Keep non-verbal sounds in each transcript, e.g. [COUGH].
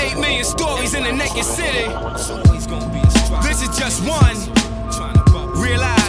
Eight million stories in the naked city. This is just one. Realize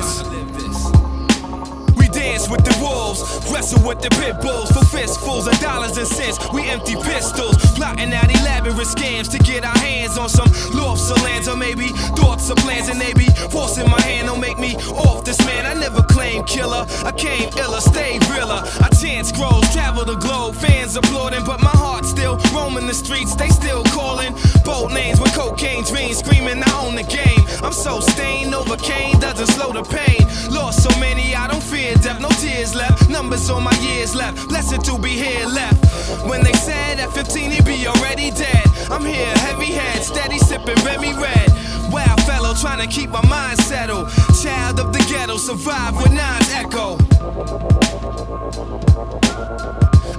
dance with the wolves, wrestle with the pit bulls for fistfuls of dollars and cents. We empty pistols, plotting out elaborate scams to get our hands on some lofts of lands, or maybe thoughts of plans, and they be forcing my hand. Don't make me off this man. I never claim killer, I came iller, stay realer. I chant scrolls, travel the globe, fans applauding, but my heart still roaming the streets. They still calling bold names with cocaine dreams, screaming I own the game. I'm so stained, overcame, doesn't slow the pain. Lost so many, I don't fear death, no tears left. Numbers on my years left, blessed to be here left. When they said at 15 he'd be already dead, I'm here, heavy head, steady sipping Remy Red. Wild fellow trying to keep my mind settled. Child of the ghetto, survive with nines echo.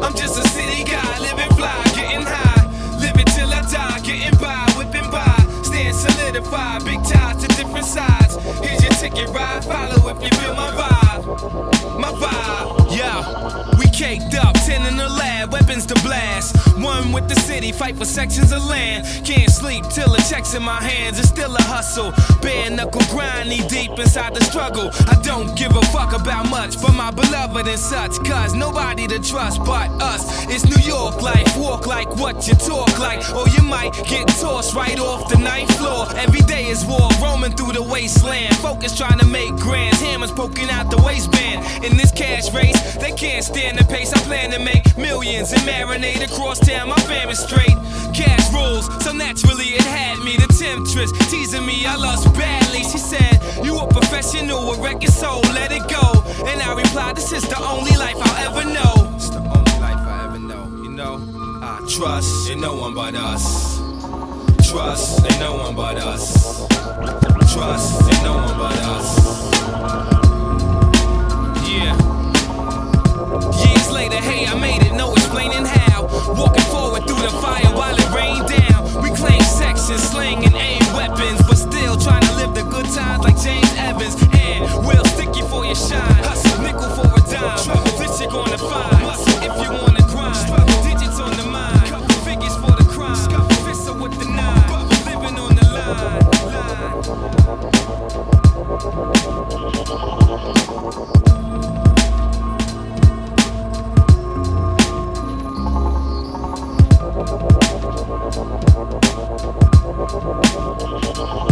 I'm just a city guy, living fly, getting high. Living till I die, getting by, whipping by. Stand solidified, big ties to different sides. Here's your ticket ride, follow if you feel my vibe. My vibe, yeah. We caked up, 10 in the lab, weapons to blast. One with the city, fight for sections of land. Can't sleep till the checks in my hands, it's still a hustle. Bare knuckle grind, knee deep inside the struggle. I don't give a fuck about much for my beloved and such, cause nobody to trust but us. It's New York life, walk like what you talk like, or you might get tossed right off the ninth floor. Every day is war, roaming through the wasteland. Focus trying to make grands, hammers poking out the waistband. In this cash race, they can't stand the pace. I plan to make millions and marinate across town. My family's straight. Cash rules, so naturally it had me. The temptress teasing me, I lost badly. She said, You a professional, a record soul, let it go. And I replied, This is the only life I'll ever know. It's the only life I ever know, you know. I trust in no one but us. Trust in no one but us. Trust in no one but us. Later, hey, I made it, no explaining how. Walking forward through the fire while it rained down. We claim sections, slang and aim weapons, but still trying to live the good times like James Evans. And we'll stick you for your shine. Hustle, nickel for a dime. Trouble This you're gonna find. If you wanna grind, Struggle digits on the mind. Couple Figures for the crime. Fistle with the nine. Living on the line. line. Thank you.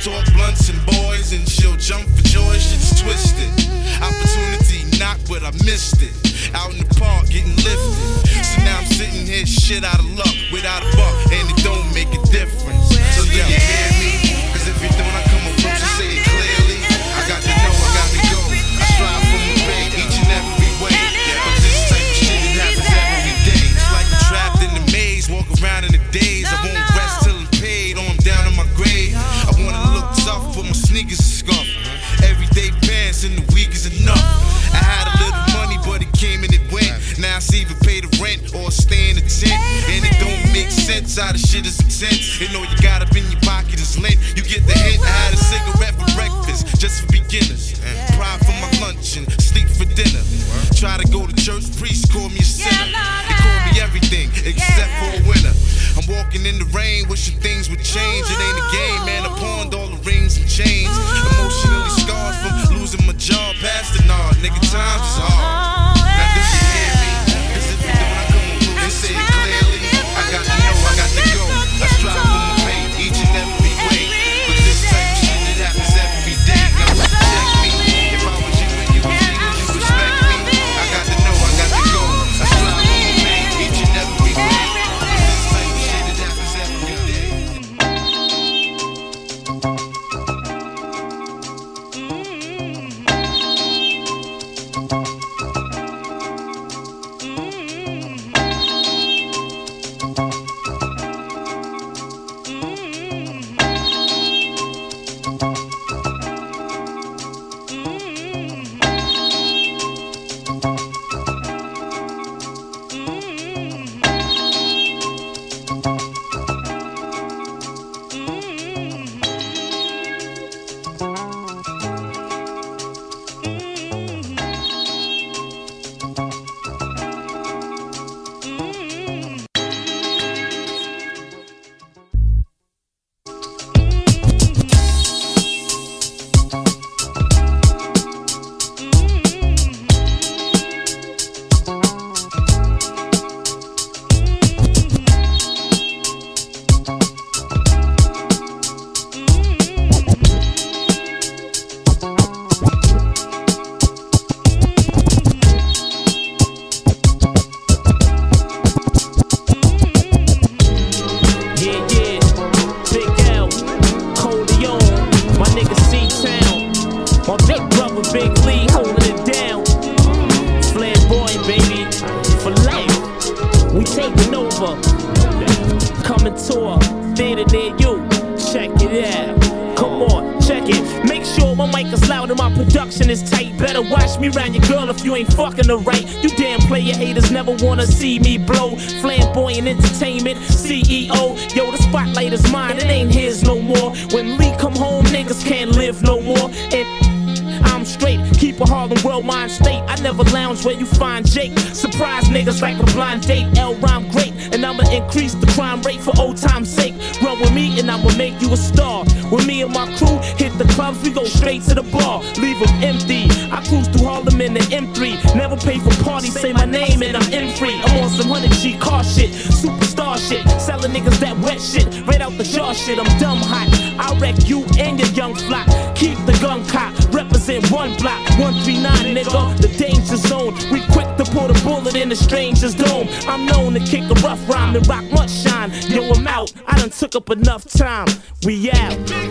So Out. Come on, check it. Make sure my mic is loud and my production is tight. Better watch me round your girl if you ain't fucking her right. You damn player haters never wanna see me blow. Flamboyant entertainment, CEO. Yo, the spotlight is mine, it ain't his no more. When Lee come home, niggas can't live no more. And I'm straight, a Harlem world mind state. I never lounge where you find Jake. Surprise niggas like a blind date. L rhyme great, and I'ma increase the crime rate for old time's sake. Run with me, and I'ma make you a star. When me and my crew hit the clubs, we go straight to the bar. Leave them empty. I cruise through Harlem in the M3. Never pay for parties, say my name, and I'm in free. I'm on some 100 G car shit, superstar shit. Selling niggas that wet shit, right out the jar shit. I'm dumb hot. I wreck you and your young flock. Keep the gun cock, represent one block, 139, nigga, the danger zone. We quick to put a bullet in a stranger's dome. I'm known to kick a rough rhyme and rock much shine. Yo, I'm out, I done took up enough time. We out.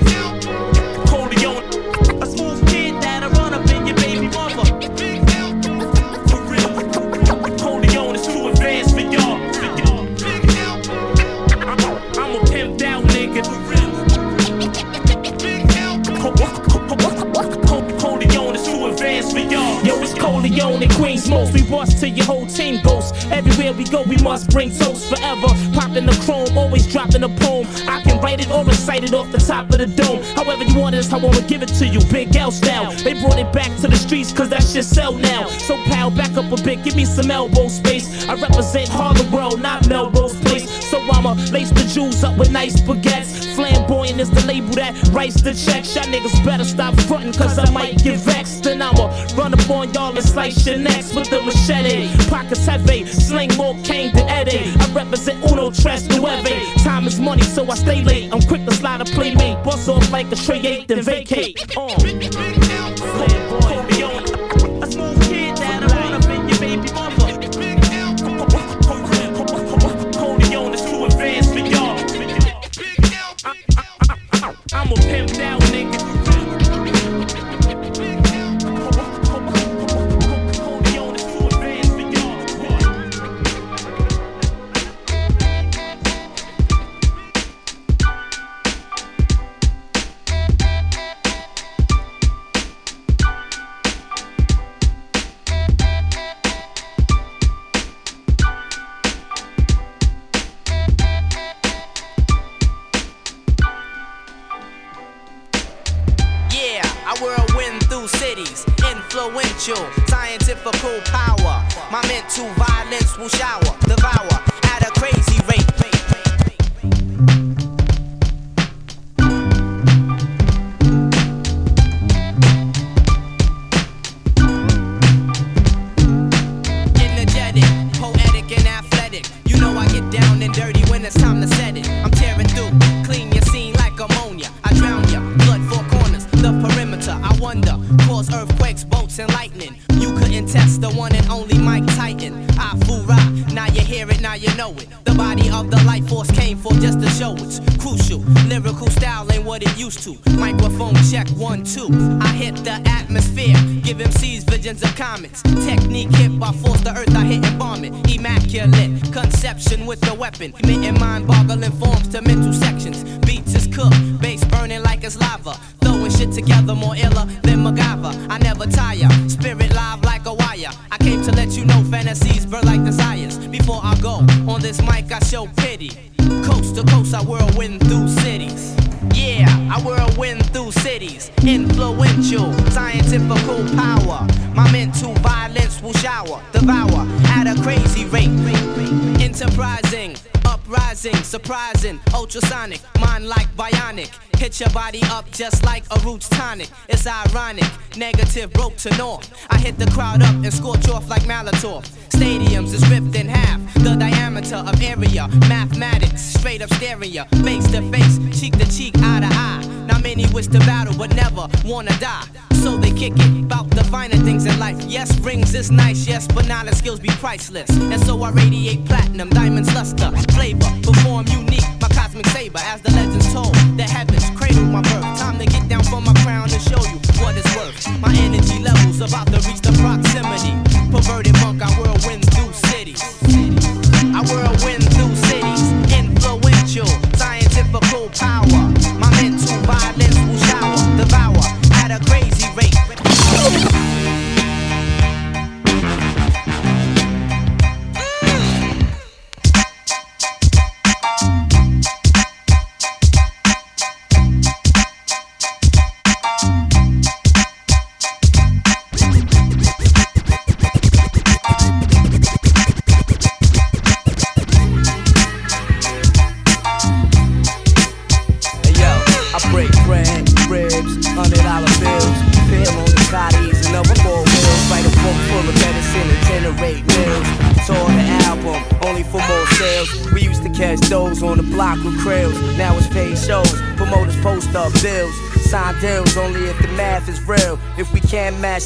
Queens most. We bust till your whole team ghosts. Everywhere we go, we must bring toast forever. Popping the chrome, always dropping a poem. I can write it or recite it off the top of the dome. However you want it, I wanna give it to you. Big L style. They brought it back to the streets, cause that shit sell now. So pal, back up a bit, give me some elbow space. I represent Harlem World, not Melrose Place. So I'ma lace the jewels up with nice baguettes. Flamboyant is the label that writes the checks. Y'all niggas better stop frontin', cause I might get vexed. And I'ma run up on y'all and slice your necks with the machete. Pockets heavy, sling more cane than Eddie. I represent Uno Tres Nueve. Time is money, so I stay late. I'm quick to slide a playmate. Bust off like a tray eight, then vacate. Uh. Comets. Technique hit by force, the earth I hit and bomb it. Immaculate conception with the weapon. Emitting mind boggling I hit the crowd up and scorch off like Molotov. Stadiums is ripped in half, the diameter of area. Mathematics, straight up stereo, face to face, cheek to cheek, eye to eye. Now many wish to battle but never wanna die. So they kick it, bout the finer things in life. Yes, rings is nice, yes, but knowledge skills be priceless. And so I radiate platinum, diamonds, luster, flavor, perform unique, my cosmic saber. As the legends told, the heavens cradle my birth. Time to get down from my crown and show you what it's worth. My energy levels about to reach the proximity. Perverted monk, I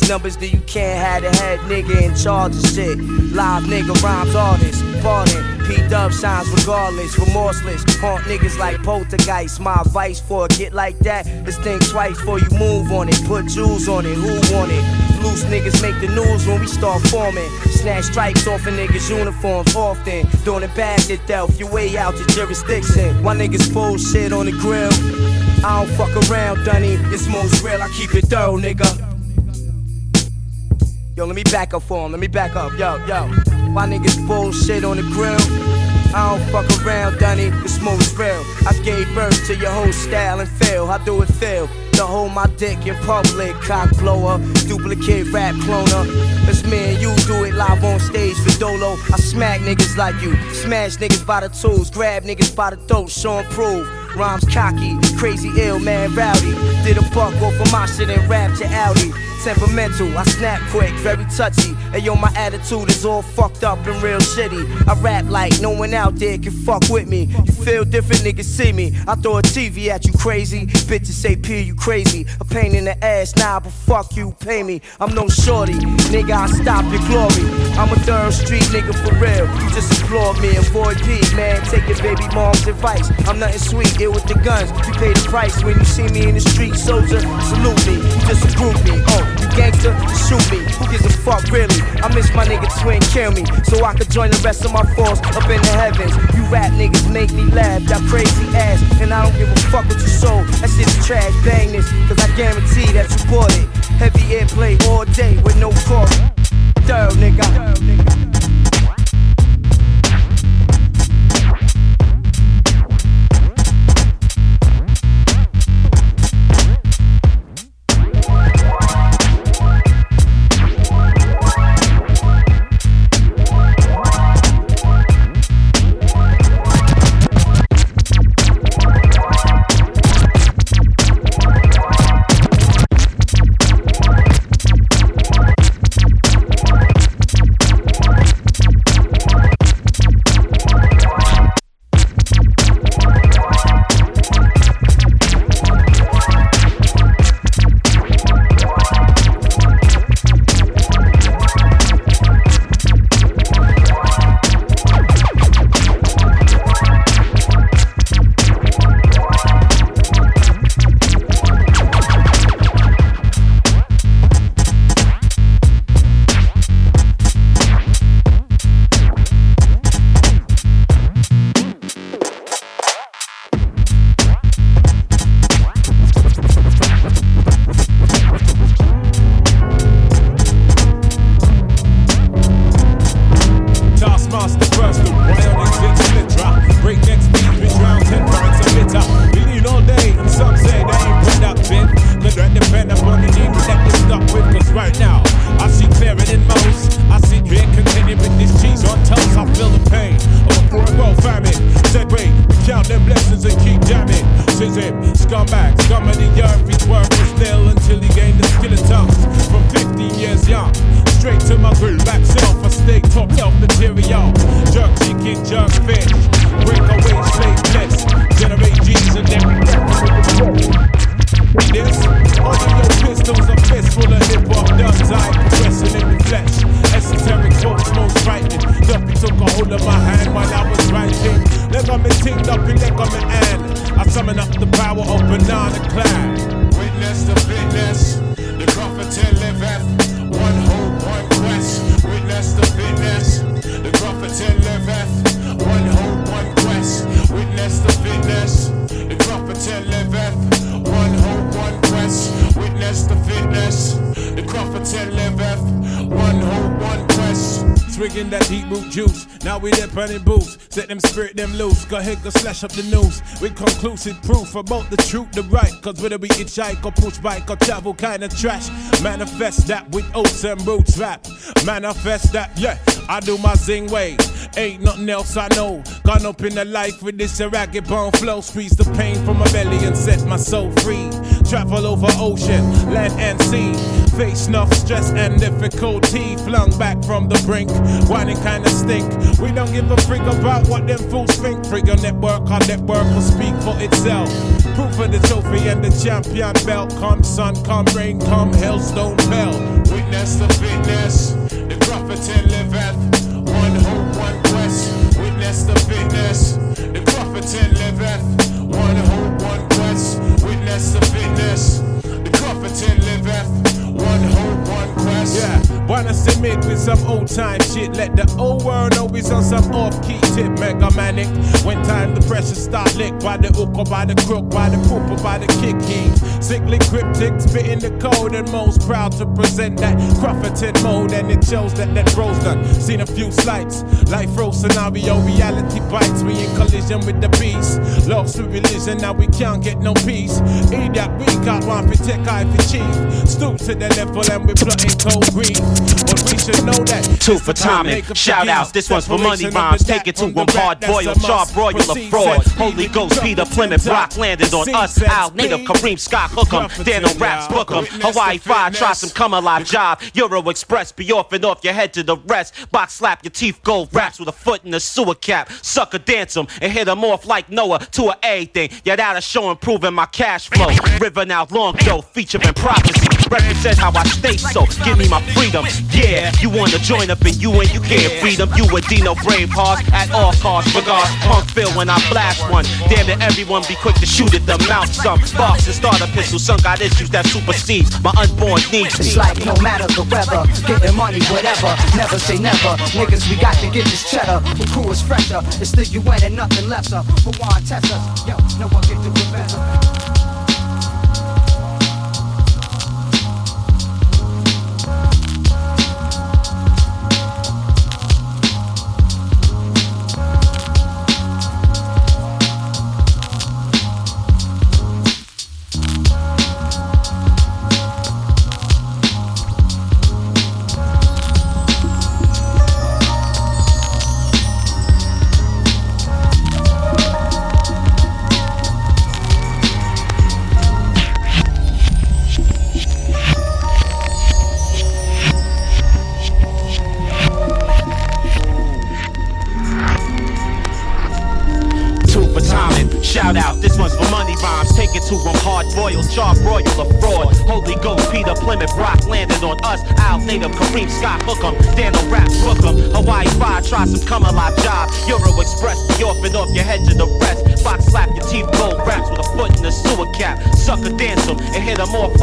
numbers, then you can't have the head nigga in charge of shit. Live nigga rhymes artists, pardon. P Dub shines regardless, remorseless. Haunt niggas like poltergeist. My advice for a get like that is think twice before you move on it. Put jewels on it, who want it? Loose niggas make the news when we start forming. Snatch stripes off a niggas' uniforms often. Doing it bad death, your way out your jurisdiction. Why niggas full shit on the grill? I don't fuck around, Dunny. It's most real, I keep it thorough, nigga. Yo, let me back up for him. Let me back up. Yo, yo. My niggas bullshit on the grill? I don't fuck around, Dunny. It's most real. I gave birth to your whole style and feel. I do it feel? To hold my dick in public, cock blower, duplicate rap cloner. It's me and you do it live on stage for Dolo. I smack niggas like you, smash niggas by the tools, grab niggas by the throat, show 'em prove. Rhymes cocky, crazy ill, man, rowdy. Did a buck off of my shit and rap to Audi. Temperamental, I snap quick, very touchy. And yo, my attitude is all fucked up and real shitty. I rap like no one out there can fuck with me. You feel different, niggas see me. I throw a TV at you crazy. Bitches say P, you crazy. A pain in the ass, nah, but fuck you, pay me. I'm no shorty, nigga, I stop your glory. I'm a third street nigga for real. You just applaud me, avoid P, man. Take your baby mom's advice. I'm nothing sweet, ill with the guns. You pay the price when you see me in the street, soldier. Salute me, you just. Oh, gangster, shoot me. Who gives a fuck, really? I miss my nigga twin, kill me. So I could join the rest of my force up in the heavens. You rap niggas make me laugh, that crazy ass. And I don't give a fuck what you sold. That shit's trash, bang this. Cause I guarantee that you bought it. Heavy airplay all day with no cost. Go go slash up the news. With conclusive proof about the truth, the right. Cause whether we hitchhike or push bike or travel kind of trash. Manifest that with oats and roots rap. Manifest that, yeah. I do my zing way. Ain't nothing else I know. Gone up in the life with this ragged bone flow. Squeeze the pain from my belly and set my soul free. Travel over ocean, land and sea. Face enough stress and difficulty. Flung back from the brink. Whining kinda stink. We don't give a frig about what them fools think. Frig your network, our network will speak for itself. Proof of the trophy and the champion belt. Come sun, come rain, come hailstone bell. Witness the fitness, the prophet and liveth. One hope, one quest. Witness the fitness, the prophet and liveth. Witness the fitness, the prophet liveth. One hope, one quest. Yeah, wanna submit with some old time shit. Let the old world know we on some off key tip, mega manic. When time the pressure start lick by the hook or by the crook, by the poop or by the kick. Sickly cryptic, spitting the code and most proud to present that Crufferton mode. And it shows that that bro's done. Seen a few slights, life row scenario, reality bites. We in collision with the beast. Lost to religion, now we can't get no peace. Eat that we got one for tech, eye for chief. Stoop to the level and we plotting green. But we should know that. Two for timing. Shout outs. This one's for money rhymes. Take it to them hard boiled. a Sharp royal of fraud. Holy Ghost, Peter Plymouth, Rock landed on us. Al native. Kareem Scott Hook 'em. Daniel Raps book 'em. Hawaii 5 try some come alive job. Euro Express be off and off your head to the rest. Box slap your teeth gold raps with a foot in the sewer cap. Sucker dance 'em and hit 'em off like Noah to a A thing. Yeah, that'll show improving my cash flow. River now long Joe featuring prophecy. Represent how I stay so. Give me my freedom. Yeah, you wanna join up and you and you can't freedom. You a Dino Brave heart at all costs. Regards punk feel when I blast one. Damn it, everyone be quick to shoot at the mouth. Some box and start a pistol. Some got issues that supersedes my unborn needs. It's like no matter the weather, getting money, whatever. Never say never. Niggas, we got to get this cheddar. The crew is fresher. It's the UN and nothing lesser. To test us? Yo, no one can do it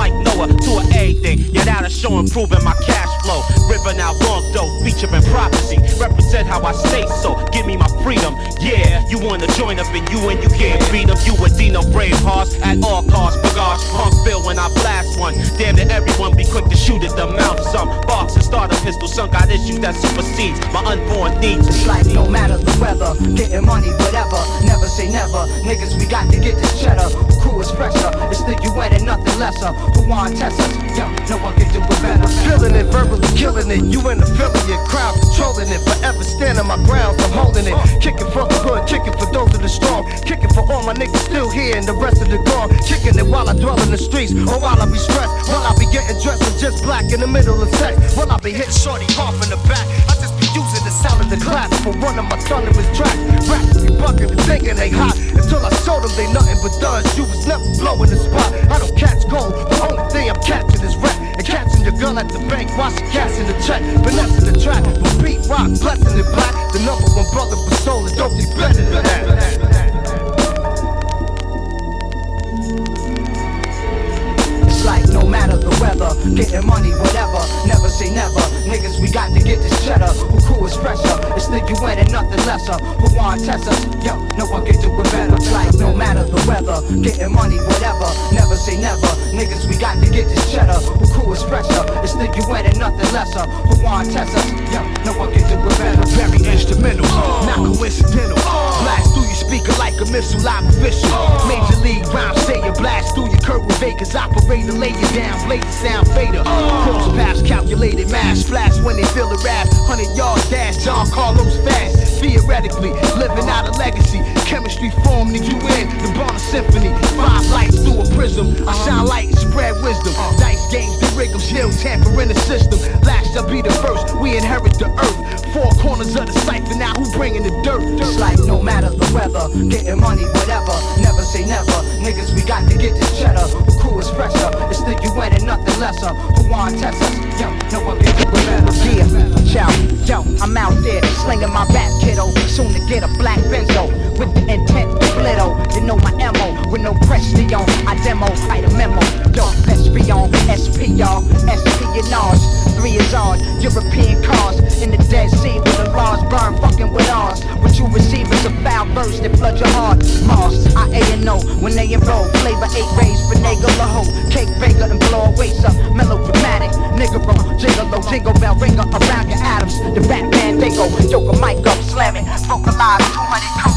like Noah to an A thing. Yeah, that'll show improving my cash flow. River now long dough, featuring prophecy. Represent how I stay so. Give me my freedom. Yeah, you wanna join up and you and you can't beat beat 'em. You a Dino Brave hearts at all costs. Bagage punk feel when I blast one. Damn it, everyone be quick to shoot at the mouth. Some box and start a pistol. Some got issues that supersedes my unborn needs. It's like no matter the weather, getting money, whatever. Never say never. Niggas, we got to get this cheddar. Crew is fresher. It's the UN and nothing lesser. Who want test us? Yo, no one can do it better. Feeling it, verbally killing it. You an affiliate, crowd controlling it. Forever standing my ground, I'm holding it. Kicking for the hood, kicking for those of the strong. Kicking for all my niggas still here and the rest of the gone. Kicking it while I dwell in the streets, or while I be stressed. While I be getting dressed with just black in the middle of sex. While I be hitting shorty off in the back. I using the sound of the clap for one of my thunderous tracks. Rats be bucking and thinking they hot until I show them they nothing but duds. You was never blowing the spot. I don't catch gold. The only thing I'm catching is rap. And catching your girl at the bank while she cashing the check. Finessing the track from beat Rock, blessing the black. The number one brother for soul don't be better than that. No matter the weather, getting money, whatever. Never say never. Niggas, we got to get this cheddar. Who crew is fresher? It's the UN and nothing lesser. Who want test us? Yo, no one can do it better. Like no matter the weather, getting money, whatever. Never say never. Niggas, we got to get this cheddar. Who crew is fresher? It's the UN and nothing lesser. Who want test us? Yo, no one can do it better. Very instrumental, not coincidental. Blast through your speaker like a missile, live official. Major league rhyme, say you blast through your curve with Vegas. Operator, lay down, blaze sound fader. Cross paths, calculated mass, flash when they feel the rap. 100 yards dash, John Carlos fast. Theoretically, living out a legacy. Chemistry formed the UN, the Bonner Symphony. Five lights through a prism. I shine light and spread wisdom. Dice games, the rigums, hill tamper in the system. Last shall be the first, we inherit the earth. Four corners of the cipher, now who bringing the dirt? It's like no matter the weather, getting money, whatever. Never say never. Niggas, we got to get this cheddar. Crew is fresher? It's the UN and nothing lesser. Who want test us? Yo, no one can better. Yeah, yo, yo, I'm out there slinging my rap kiddo. Soon to get a black benzo with the intent to blitto. You know my MO with no question on. I demo, write a memo. Yo, let's be on SP, y'all. SP and Nas. Three is on European cars in the Dead Sea with the laws burn fucking with ours. What you receive is a foul verse that flood your heart. Mars, I A and O when they enroll. Flavor eight rays, finagle a hoe. Cake baker and blow waist up. Melodramatic, nigga from Gigolo, jingle bell ringer around your atoms. The rap man go, yoke a mic up, slamming. Vocalize 200 coats.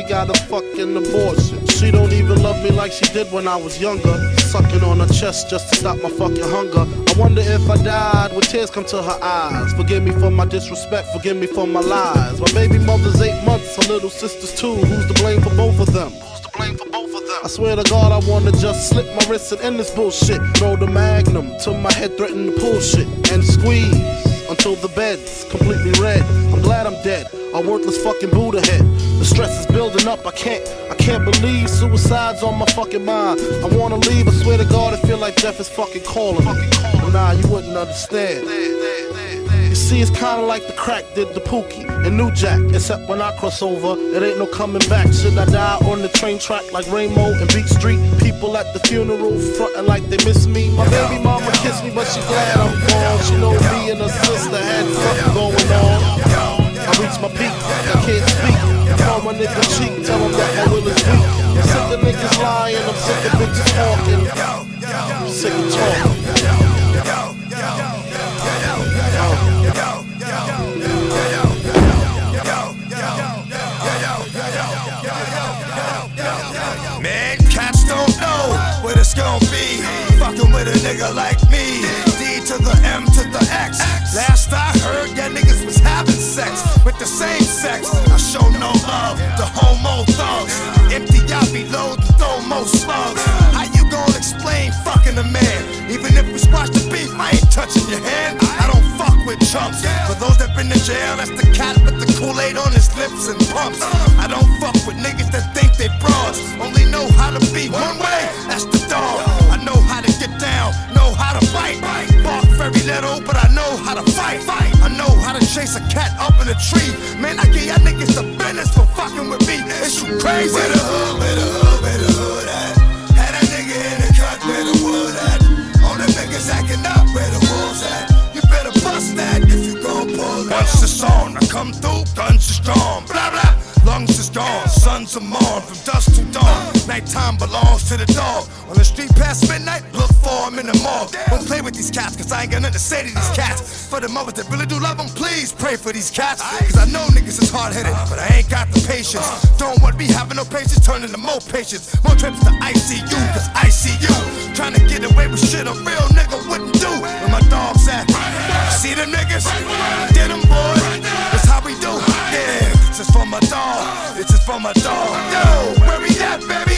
She got a fucking abortion. She don't even love me like she did when I was younger. Sucking on her chest just to stop my fucking hunger. I wonder if I died, would tears come to her eyes? Forgive me for my disrespect, forgive me for my lies. My baby mother's eight months, her little sister's two. Who's to blame for both of them? Who's to blame for both of them? I swear to God, I wanna just slip my wrist and end this bullshit. Throw the magnum till my head threaten to pull shit and squeeze until the bed's completely red. I'm glad I'm dead. A worthless fucking Buddha head. The stress is building up. I can't, I can't believe suicide's on my fucking mind. I wanna leave. I swear to God, I feel like death is fucking calling. But nah, you wouldn't understand. You see, it's kinda like the crack did the Pookie and New Jack. Except when I cross over, it ain't no coming back. Should I die on the train track like Ramo and Beat Street? People at the funeral frontin' like they miss me. My baby mama kissed me, but she glad I'm gone. She know me and her sister had something going on. I reached my peak, I can't speak. Call my nigga cheek, tell him that my will is weak. I'm sick of niggas lying, I'm sick of bitches talking. I'm sick of talking. Man, cats don't know what it's gonna be. Fucking with a M to the X. Last I heard, yeah, niggas was having sex with the same sex. I show no love to homo thugs. Empty out below the throw most slugs. How you gonna explain fucking a man? Even if we squash the beef, I ain't touching your hand. I don't fuck with chumps. For those that been in jail, that's the cat with the Kool-Aid on his lips and pumps. I don't fuck with niggas that think they broads. Only know how to be one way, that's the dog. How to bite. Bark very little, but I know how to fight. I know how to chase a cat up in a tree. Man, I give y'all niggas the business for fucking with me. Is you crazy? Where the hood, where the hood, where the hood at? Had a nigga in the cut, where the wood at? All the niggas acting up, where the wolves at? You better bust that if you gon' pull that. Once it's on, I come through, guns are strong. Blah blah. Lungs is gone, sons are mourn from dusk to dawn. Nighttime belongs to the dog. On the street past midnight, look for him in the morgue. Don't play with these cats, cause I ain't got nothing to say to these cats. For the mothers that really do love them, please pray for these cats. Cause I know niggas is hard headed, but I ain't got the patience. Don't want me having no patience, turning to more patience. More trips to ICU, cause I see you. Trying to get away with shit a real nigga wouldn't do. Where my dogs at? See them niggas? Did them, boy? Is for my dog. This is for my dog. Yo, where we at, baby?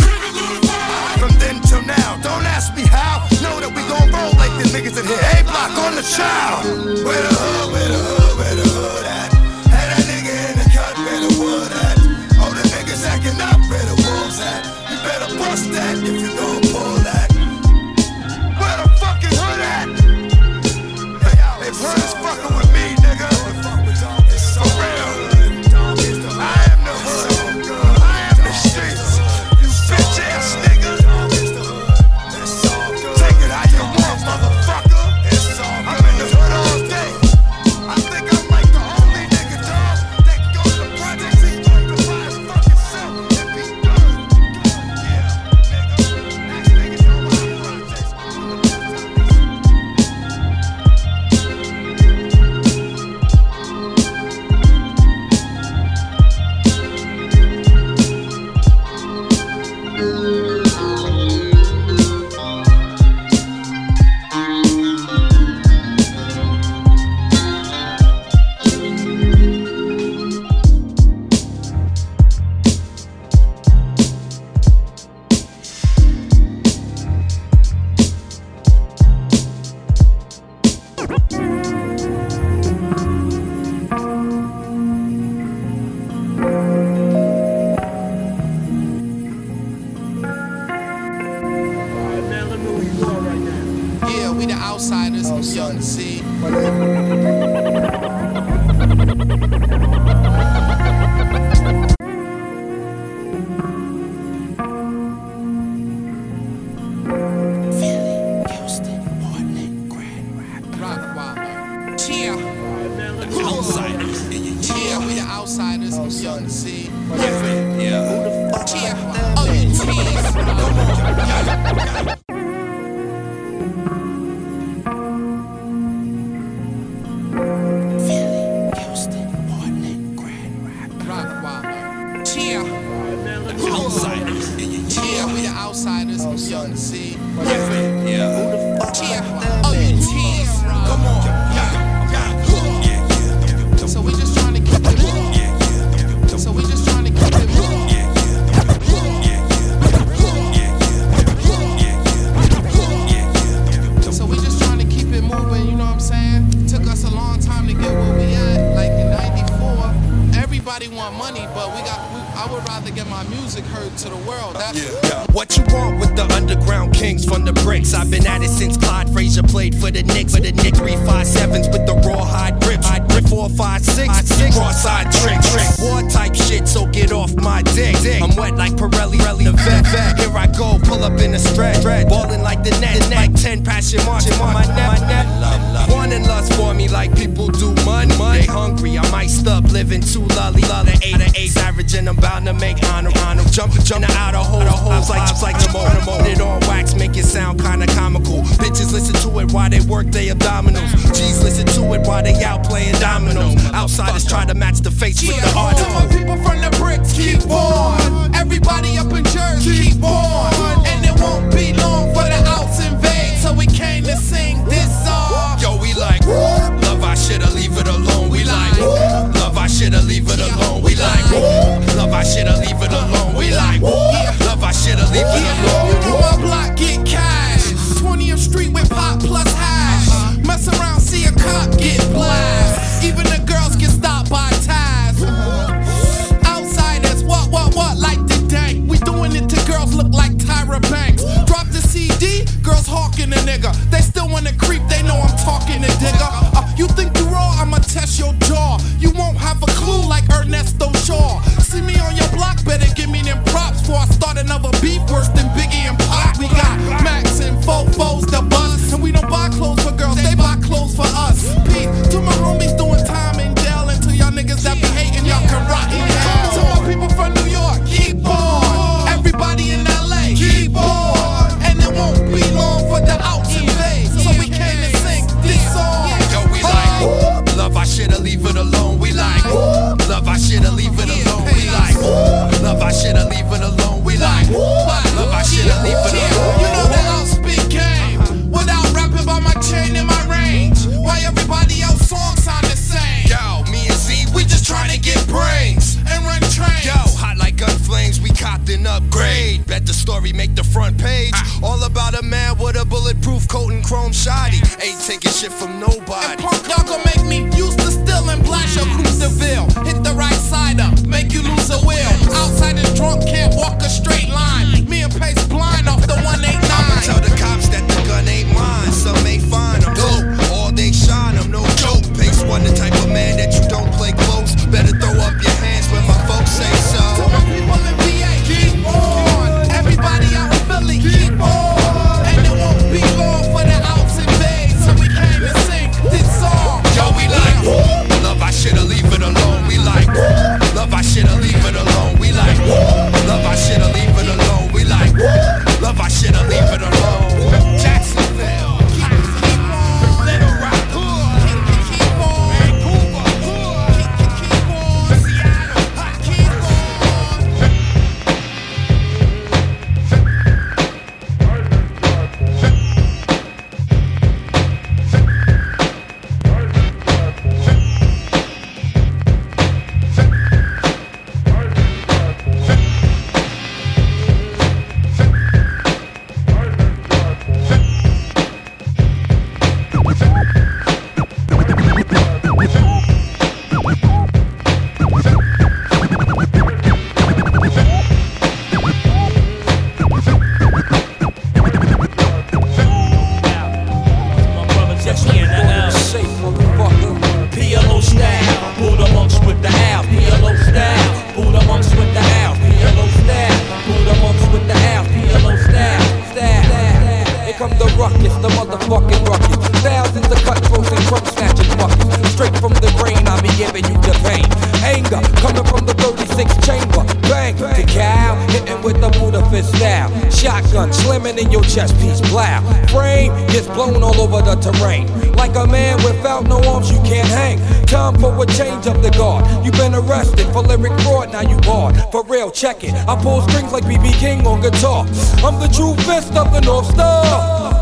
From then till now, don't ask me how. Know that we gon' roll like the niggas in here. A block on the child. Where the hood, where the hood, where the hood at? Outsiders. Young C. Yeah. Cheer. Oh, you tease. [LAUGHS] Rottweiler. try to match the face keep with the heart. To my people from the bricks, keep on. Everybody up in Jersey, keep on. And it won't be long for the outs invade. So we came to sing this song. Yo, we like love. I shoulda leave it alone. We like love. I shoulda leave it alone. We like love. I shoulda leave it. upgrade. Bet the story make the front page. Ah. All about a man with a bulletproof coat and chrome shoddy. Ain't taking shit from nobody. And punk y'all gon' make me use the to and Blast your cruiserville. Hit the right side up. Make you lose a will. Check it. I pull strings like BB King on guitar. I'm the true fist of the North Star.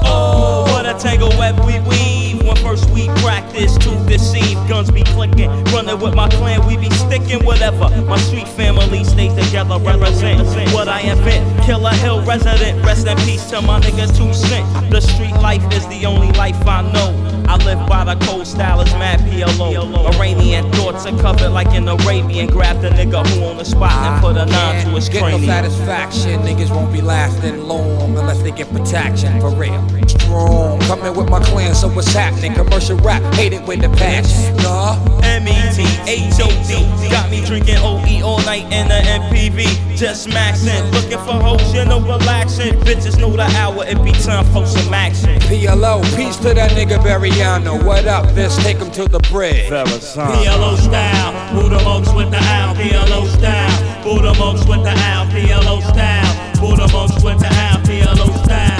Oh, what a tangle web we weave. When first we practice to deceive, guns be clicking. Running with my clan, we be sticking whatever. My street family stays together, represent what I invent. Killa Hill resident, rest in peace to my nigga two cent. The street life is the only life I know. Live by the cold style, it's mad PLO. Iranian thoughts are covered like an Arabian. Grab the nigga who on the spot and put a nine to his Get no satisfaction, niggas won't be lasting long unless they get protection for real. Strong, coming with my clan, so what's happening? Commercial rap, hate it with the passion. Nah. M-E-T-H-O-D Got me drinking OE all night in the MPV Just maxing, looking for hoes, you know relaxing Bitches know the hour, it be time for some action PLO, peace to that nigga Bariano. What up, this? Take him to the bridge. Uh. PLO style, Buddha monks with the owl, PLO style Buddha monks with the owl, PLO style Buddha monks with the owl, PLO style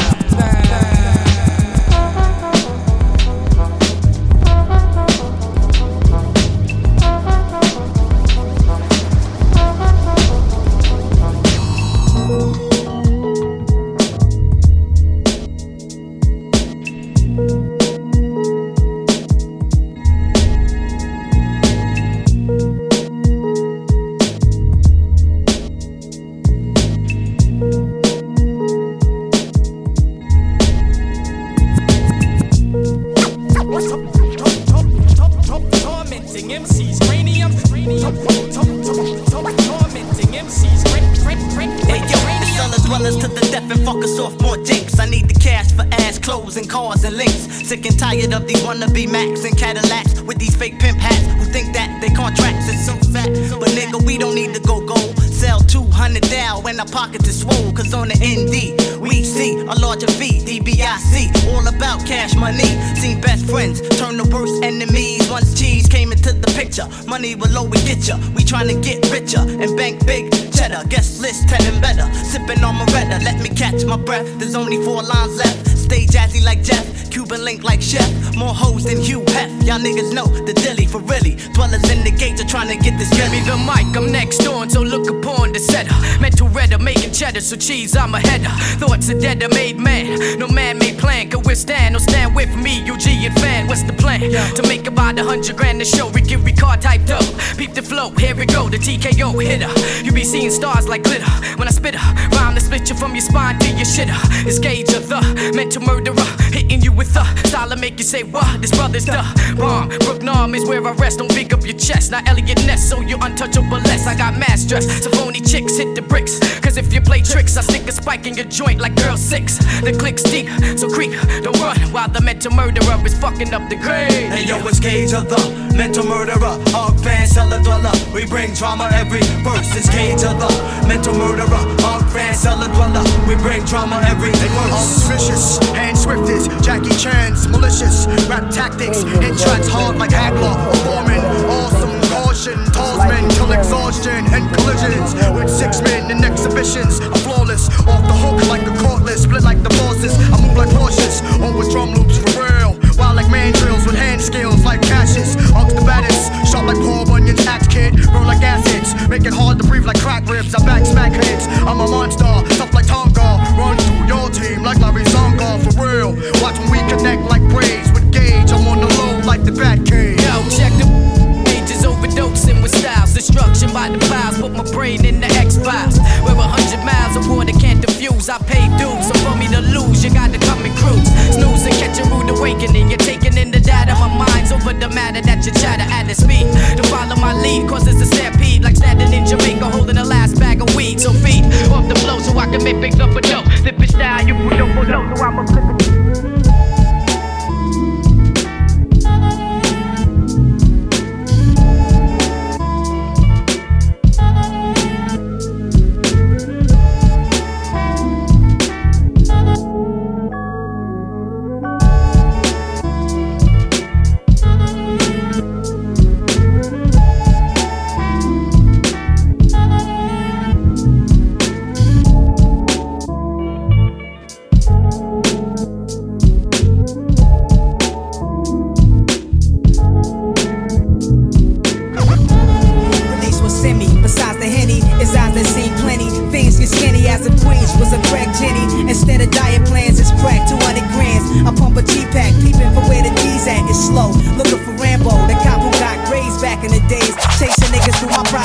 We tryna get richer and bank big cheddar. Guest list telling better. Sipping on Moretta, let me catch my breath. There's only four lines left. Stay jazzy like Jeff, Cuban link like Chef. More hoes than Hugh Hef. Y'all niggas know the dilly for really. Dwellers in the gates are trying to get this. Give me the mic, I'm next on, so look upon the setter. Mental redder, making cheddar, so cheese, I'm a header. Thoughts are dead, a made man. No man made plan could withstand. No stand with me, UG and fan. What's the plan? To make about a hundred grand a show. Ricky Ricard typed up. Peep the flow, here we go, the TKO hitter. You be seeing stars like glitter. When I spit her, rhyme to split you from your spine to your shitter. It's Cage of the mental murderer. Hitting you with the style to make you say, what? This brother's the bomb. Brook Norm is where I rest. Don't big up your chest. Not Eliot Ness, so you're untouchable less. I got mad stress. So phony chicks hit the bricks. Cause if you play tricks, I stick a spike in your joint like girl six. The click's deep, so creep, don't run while the mental murderer is fucking up the grave. Hey yo, it's Cage of the mental murderer, hog fan, cellar dweller. We bring trauma every verse. It's Cage of the mental murderer, hog fan, cellar dweller. We bring trauma every verse. Vicious and swiftest, Jackie Chan's malicious rap tactics. In tracks hard like Hagler or Foreman. Awesome caution, talls men till exhaustion and collisions with six men in exhibitions. I'm flawless, off the hook like a cordless, split like the bosses. I move like horses, always drum loops for real. Wild like mandrills with hand skills like Cassius. Ox the baddest, sharp like Paul Bunyan's axe kid. Roll like acids, make it hard to breathe like crack ribs. I back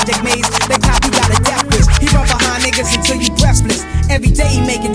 project maze. The cop who got a death wish. He run behind niggas until you breathless. Every day he making 10 arrest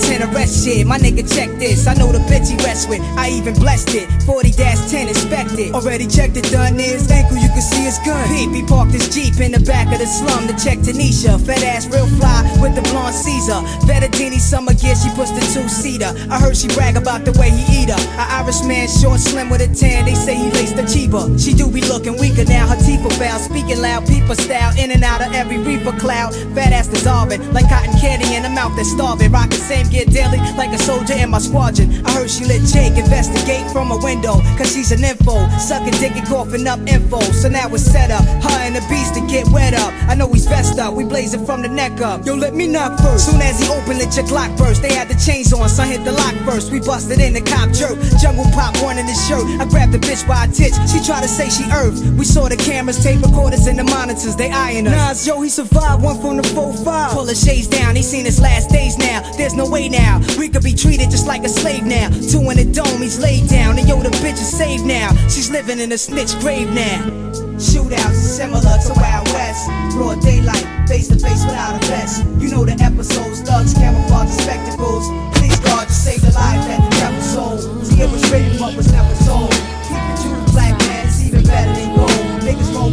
shit. My nigga, check this. I know the bitch he rests with. I even blessed it. 40 10 inspected. Already checked it, done is. Ankle, you can see his gun. Peep, he parked his Jeep in the back of the slum to check Tanisha. Fat ass, real fly with the blonde Caesar. Vettadini summer gear, she puts the two seater. I heard she brag about the way he eat her. A Irish man, short, slim with a tan. They say he laced the cheaper. She do be looking weaker now. Her teeth are foul. Speaking loud, peeper style. In and out of every reaper cloud. Fat ass dissolving like cotton candy in a mouth that's starving. Rockin' same gear daily like a soldier in my squadron. I heard she let Jake investigate from a window. Cause she's an info. Sucking dick and coughing up info. So now it's set up. Her and the beast to get wet up. I know he's vest up. We blazing from the neck up. Yo, let me knock first. Soon as he opened it, your Glock burst. They had the chains on, son hit the lock first. We busted in the cop jerk. Jungle pop one in his shirt. I grabbed the bitch by a titch. She tried to say she earth. We saw the cameras, tape recorders, and the monitors. They eyeing us. Nas, yo, he survived one from the 4-5. Pull the shades down. He seen his last days now. There's no way now. We could be treated just like a slave now. Two in the dome, he's laid down. And yo, the bitch is saved now. She's living in a snitch grave now. Shootouts similar to Wild West. Broad daylight, face to face without a vest. You know the episodes, thugs, camouflage, and spectacles. Please God to save the life that the devil sold. See, it was written but was never told. Keep the true black man, it's even better than gold. Niggas roll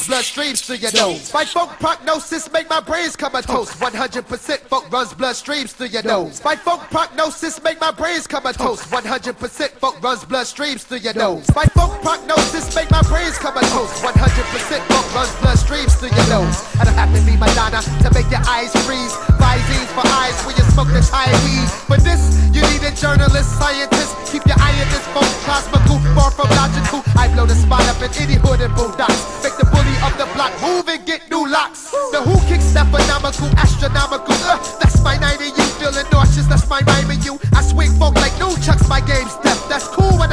funk runs bloodstreams through your nose. My funk prognosis make my brains come a toast. 100% funk runs bloodstreams through your nose. My funk prognosis make my brains come a toast. 100% funk runs bloodstreams through your nose. My funk prognosis make my brains come a toast. 100% funk runs bloodstreams through your nose. I don't have to be Madonna to make your eyes freeze. Visines for eyes when you smoke the Thai weed. For this, you need a journalist, scientist. Keep your eye in this phone, cosmical, far from logical. I blow the spot up in any hood and boondocks.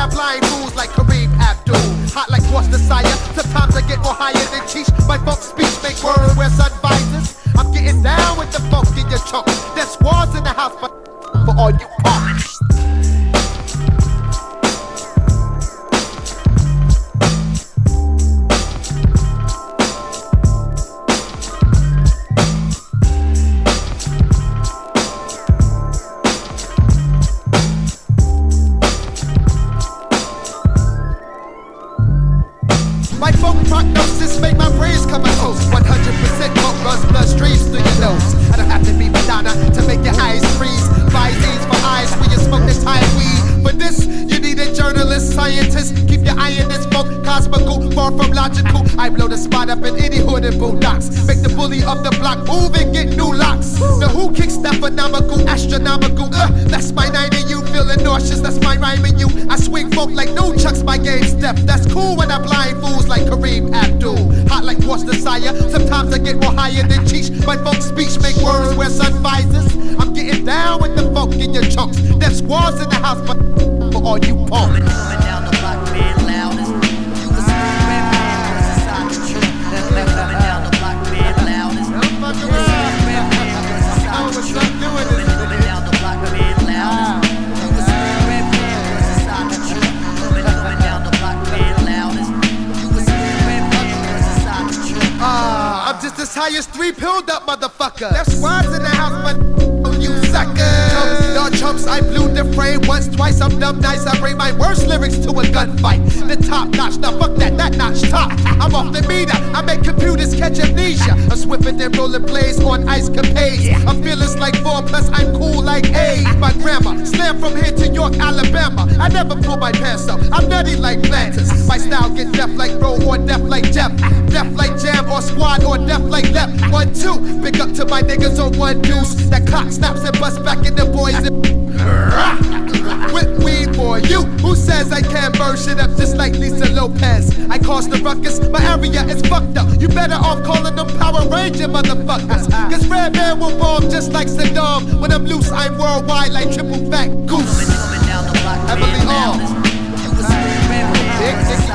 Blind fools like Kareem Abdul. Hot like what's the sire. Sometimes I get more higher than Cheech. My funk speech make words where sun. I'm getting down with the funk in your chunk. There's squads in the house for, for all you highest three pilled up motherfucker. That's squads in the house, but you suckers. Y'all chumps, I blew the frame once, twice. I'm dumb nice. I bring my worst lyrics to a gunfight. The top notch, now fuck that, that notch top. I'm off the meter. I make computers catch amnesia. I'm swifter than rolling blades on ice capades. I'm fearless like four, plus I'm cool like A. My grandma slam from here to York, Alabama. I never pull my pants up. I'm nutty like planters. My style get deaf like Bro or deaf like Jeff. Deaf like Jam or Squad or deaf like Lep. One, two. Big up to my niggas on one deuce. That clock snaps and bust back in the boys. With weed for you. Who says I can't burn shit up just like Lisa Lopes? I cause the ruckus. My area is fucked up. You better off calling them Power Ranger motherfuckers. [LAUGHS] Cause Redman will bomb just like Saddam. When I'm loose, I'm worldwide like triple fat goose. Emily All. Dick, dick, you